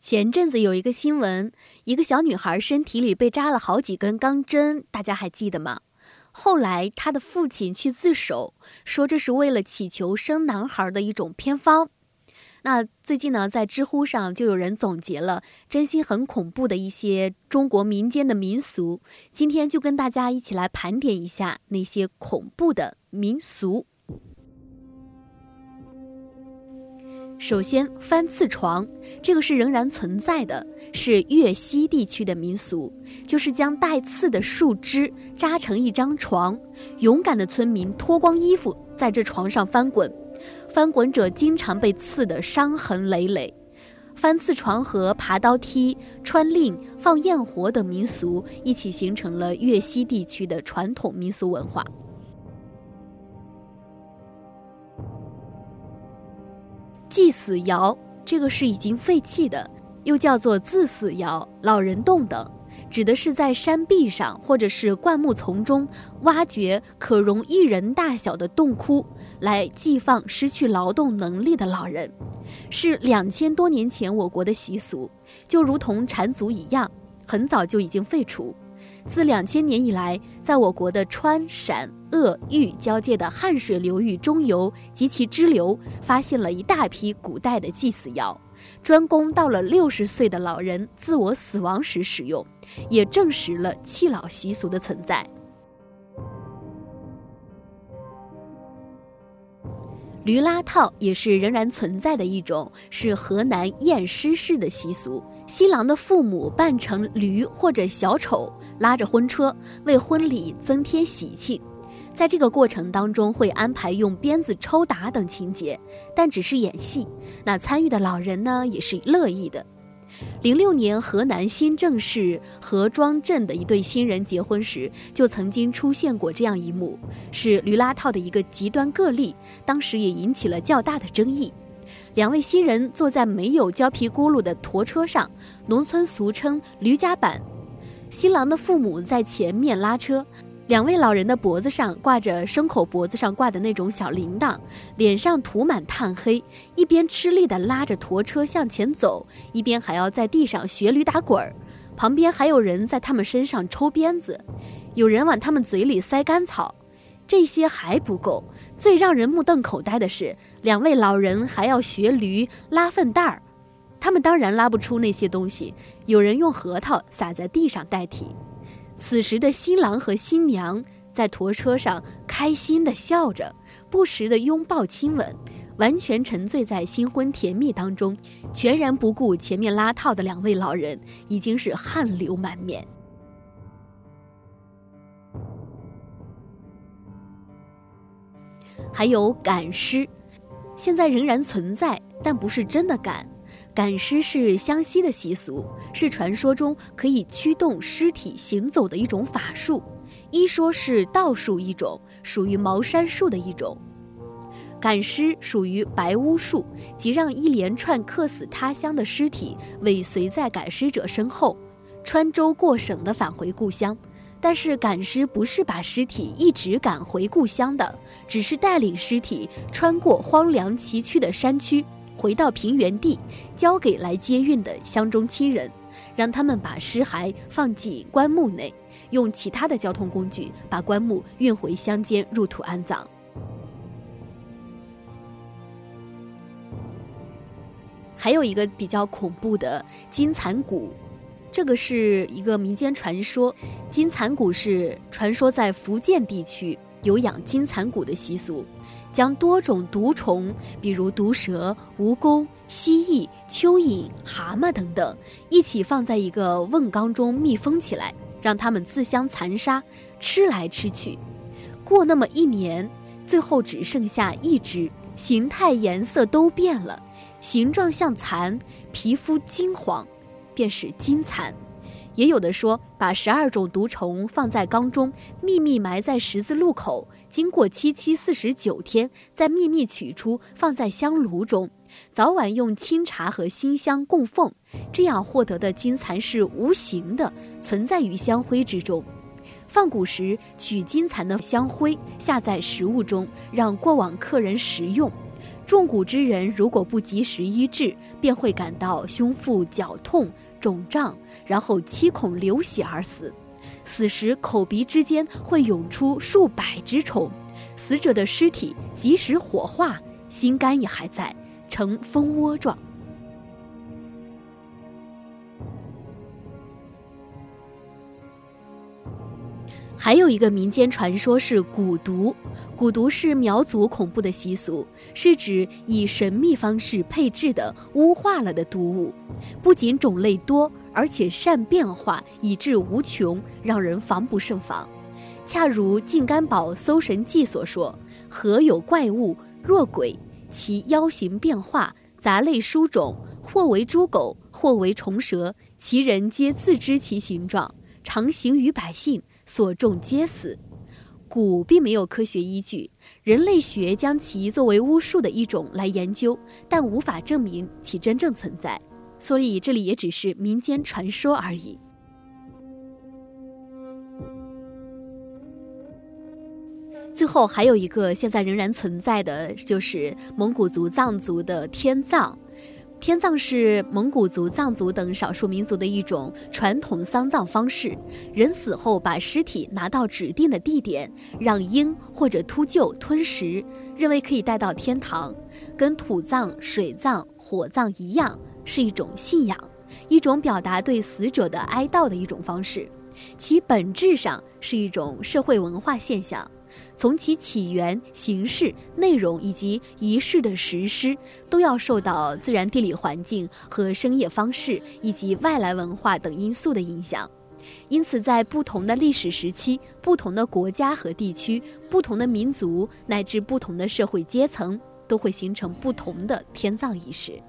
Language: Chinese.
前阵子有一个新闻，一个小女孩身体里被扎了好几根钢针，大家还记得吗？后来她的父亲去自首，说这是为了祈求生男孩的一种偏方。那最近呢，在知乎上就有人总结了真心很恐怖的一些中国民间的民俗，今天就跟大家一起来盘点一下那些恐怖的民俗。首先，翻刺床，这个是仍然存在的，是粤西地区的民俗，就是将带刺的树枝扎成一张床，勇敢的村民脱光衣服在这床上翻滚，翻滚者经常被刺得伤痕累累。翻刺床和爬刀梯、穿令、放焰火等民俗一起形成了粤西地区的传统民俗文化。祭死窑，这个是已经废弃的，又叫做自死窑、老人洞等，指的是在山壁上或者是灌木丛中挖掘可容一人大小的洞窟，来祭放失去劳动能力的老人，是两千多年前我国的习俗，就如同缠足一样，很早就已经废除。自两千年以来，在我国的川陕鄂豫交界的汉水流域中游及其支流，发现了一大批古代的祭祀窑，专供到了六十岁的老人自我死亡时使用，也证实了弃老习俗的存在。驴拉套也是仍然存在的一种，是河南偃师式的习俗。新郎的父母扮成驴或者小丑，拉着婚车为婚礼增添喜庆。在这个过程当中，会安排用鞭子抽打等情节，但只是演戏。那参与的老人呢，也是乐意的。零六年，河南新郑市河庄镇的一对新人结婚时，就曾经出现过这样一幕，是驴拉套的一个极端个例，当时也引起了较大的争议。两位新人坐在没有胶皮轱辘的驼车上，农村俗称“驴夹板”。新郎的父母在前面拉车，两位老人的脖子上挂着牲口脖子上挂的那种小铃铛，脸上涂满炭黑，一边吃力地拉着驼车向前走，一边还要在地上学驴打滚儿。旁边还有人在他们身上抽鞭子，有人往他们嘴里塞干草。这些还不够，最让人目瞪口呆的是，两位老人还要学驴拉粪袋儿。他们当然拉不出那些东西，有人用核桃撒在地上代替。此时的新郎和新娘在驮车上开心地笑着，不时地拥抱亲吻，完全沉醉在新婚甜蜜当中，全然不顾前面拉套的两位老人已经是汗流满面。还有赶尸，现在仍然存在，但不是真的赶。赶尸是湘西的习俗，是传说中可以驱动尸体行走的一种法术。一说是道术一种，属于茅山术的一种。赶尸属于白巫术，即让一连串客死他乡的尸体尾随在赶尸者身后，穿州过省的返回故乡。但是赶尸不是把尸体一直赶回故乡的，只是带领尸体穿过荒凉崎岖的山区，回到平原地，交给来接运的乡中亲人，让他们把尸骸放进棺木内，用其他的交通工具把棺木运回乡间入土安葬。还有一个比较恐怖的金蚕蛊。这个是一个民间传说，金蚕蛊是传说在福建地区有养金蚕蛊的习俗，将多种毒虫，比如毒蛇、蜈蚣、蜥蜴、蚯蚓、蛤蟆等等，一起放在一个瓮缸中密封起来，让它们自相残杀，吃来吃去。过那么一年，最后只剩下一只，形态颜色都变了，形状像蚕，皮肤金黄。便是金蚕，也有的说把十二种毒虫放在缸中，秘密埋在十字路口，经过七七四十九天，再秘密取出，放在香炉中，早晚用清茶和新香供奉，这样获得的金蚕是无形的，存在于香灰之中。放蛊时取金蚕的香灰下在食物中，让过往客人食用。中蛊之人如果不及时医治，便会感到胸腹绞痛、肿胀，然后七孔流血而死。死时口鼻之间会涌出数百只虫，死者的尸体即使火化，心肝也还在，呈蜂窝状。还有一个民间传说是蛊毒，蛊毒是苗族恐怖的习俗，是指以神秘方式配制的污化了的毒物，不仅种类多，而且善变化，以致无穷，让人防不胜防。恰如《晋干宝搜神记》所说：“何有怪物若鬼，其妖形变化，杂类殊种，或为猪狗，或为虫蛇，其人皆自知其形状，常行于百姓。”所中皆死，蛊并没有科学依据，人类学将其作为巫术的一种来研究，但无法证明其真正存在，所以这里也只是民间传说而已。最后还有一个现在仍然存在的就是蒙古族藏族的天葬。天葬是蒙古族、藏族等少数民族的一种传统丧葬方式。人死后，把尸体拿到指定的地点，让鹰或者秃鹫吞食，认为可以带到天堂。跟土葬、水葬、火葬一样，是一种信仰，一种表达对死者的哀悼的一种方式。其本质上是一种社会文化现象。从其起源、形式、内容以及仪式的实施，都要受到自然地理环境和生业方式以及外来文化等因素的影响。因此，在不同的历史时期、不同的国家和地区、不同的民族乃至不同的社会阶层，都会形成不同的天葬仪式。